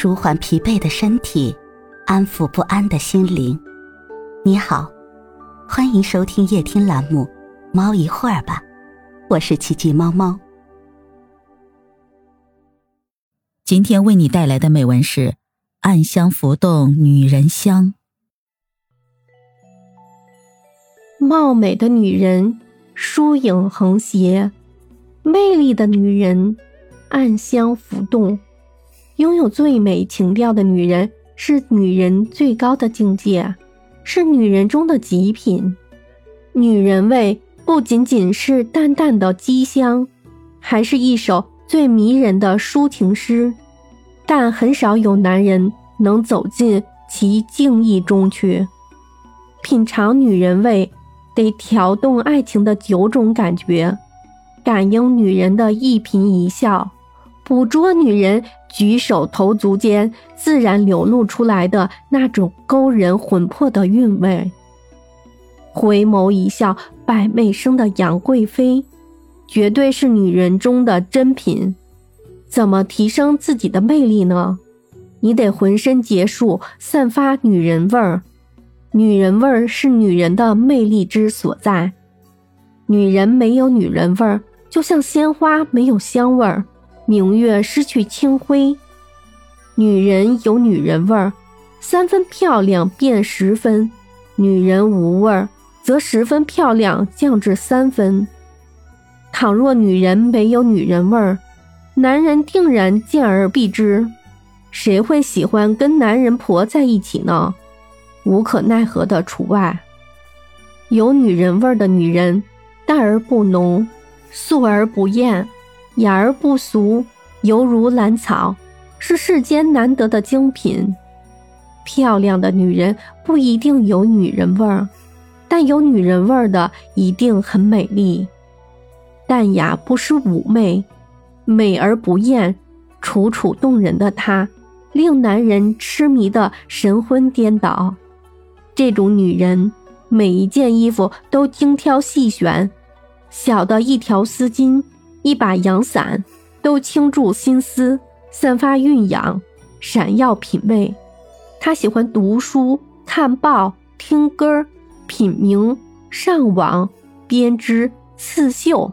舒缓疲惫的身体，安抚不安的心灵。你好，欢迎收听夜听栏目《猫一会儿吧》，我是奇迹猫猫。今天为你带来的美文是《暗香浮动女人香》。貌美的女人，疏影横斜；魅力的女人，暗香浮动。拥有最美情调的女人，是女人最高的境界，是女人中的极品。女人味不仅仅是淡淡的姬香，还是一首最迷人的抒情诗。但很少有男人能走进其静意中去，品尝女人味，得调动爱情的九种感觉，感应女人的一颦一笑。捕捉女人举手投足间自然流露出来的那种勾人魂魄的韵味，回眸一笑百媚生的杨贵妃，绝对是女人中的珍品。怎么提升自己的魅力呢？你得浑身解数，散发女人味儿。女人味儿是女人的魅力之所在。女人没有女人味儿，就像鲜花没有香味儿。明月失去清辉，女人有女人味儿，三分漂亮变十分；女人无味儿，则十分漂亮降至三分。倘若女人没有女人味儿，男人定然见而避之。谁会喜欢跟男人婆在一起呢？无可奈何的除外。有女人味儿的女人，淡而不浓，素而不艳。雅而不俗，犹如兰草，是世间难得的精品。漂亮的女人不一定有女人味儿，但有女人味儿的一定很美丽。淡雅不失妩媚，美而不艳，楚楚动人的她，令男人痴迷的神魂颠倒。这种女人，每一件衣服都精挑细选，小的一条丝巾。一把阳伞，都倾注心思，散发蕴养，闪耀品味。他喜欢读书、看报、听歌、品茗、上网、编织、刺绣，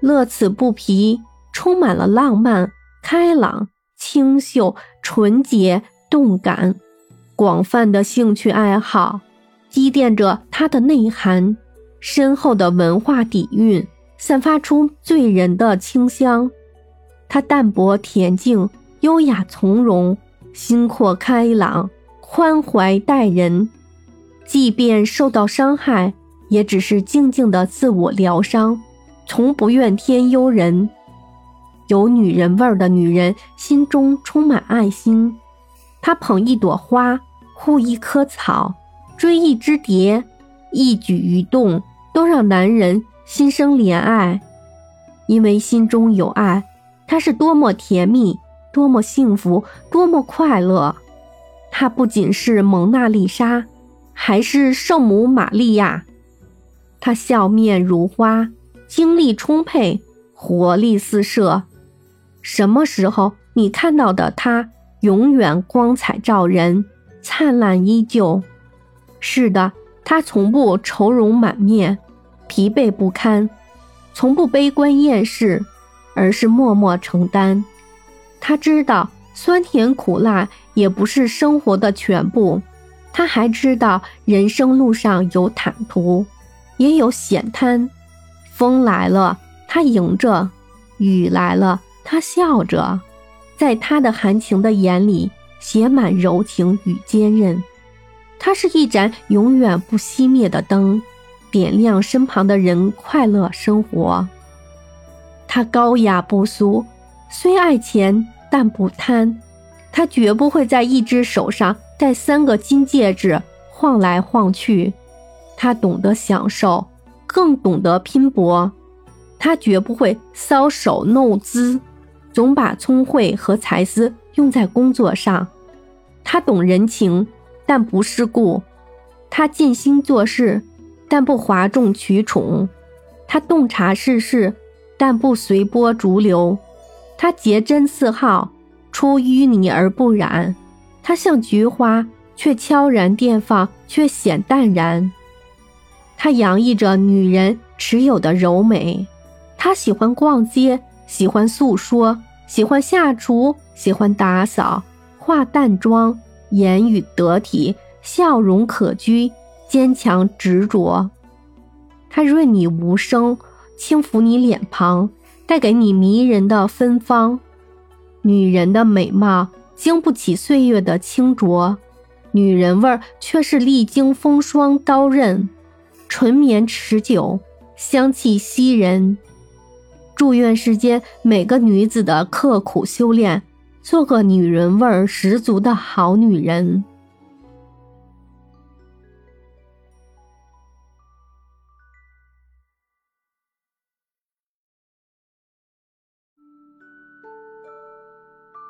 乐此不疲，充满了浪漫、开朗、清秀、纯洁、动感。广泛的兴趣爱好，积淀着他的内涵，深厚的文化底蕴。散发出醉人的清香，他淡泊恬静，优雅从容，心阔开朗，宽怀待人。即便受到伤害，也只是静静的自我疗伤，从不怨天尤人。有女人味儿的女人，心中充满爱心。她捧一朵花，护一棵草，追一只蝶，一举一动都让男人。心生怜爱，因为心中有爱，他是多么甜蜜，多么幸福，多么快乐。她不仅是蒙娜丽莎，还是圣母玛利亚。她笑面如花，精力充沛，活力四射。什么时候你看到的她，永远光彩照人，灿烂依旧。是的，她从不愁容满面。疲惫不堪，从不悲观厌世，而是默默承担。他知道酸甜苦辣也不是生活的全部，他还知道人生路上有坦途，也有险滩。风来了，他迎着；雨来了，他笑着。在他的含情的眼里，写满柔情与坚韧。他是一盏永远不熄灭的灯。点亮身旁的人快乐生活。他高雅不俗，虽爱钱但不贪。他绝不会在一只手上戴三个金戒指晃来晃去。他懂得享受，更懂得拼搏。他绝不会搔首弄姿，总把聪慧和才思用在工作上。他懂人情，但不世故。他尽心做事。但不哗众取宠，他洞察世事，但不随波逐流；他洁真似好，出淤泥而不染。他像菊花，却悄然绽放，却显淡然。他洋溢着女人持有的柔美。她喜欢逛街，喜欢诉说，喜欢下厨，喜欢打扫，化淡妆，言语得体，笑容可掬，坚强执着。它润你无声，轻抚你脸庞，带给你迷人的芬芳。女人的美貌经不起岁月的清浊，女人味儿却是历经风霜刀刃，纯绵持久，香气袭人。祝愿世间每个女子的刻苦修炼，做个女人味儿十足的好女人。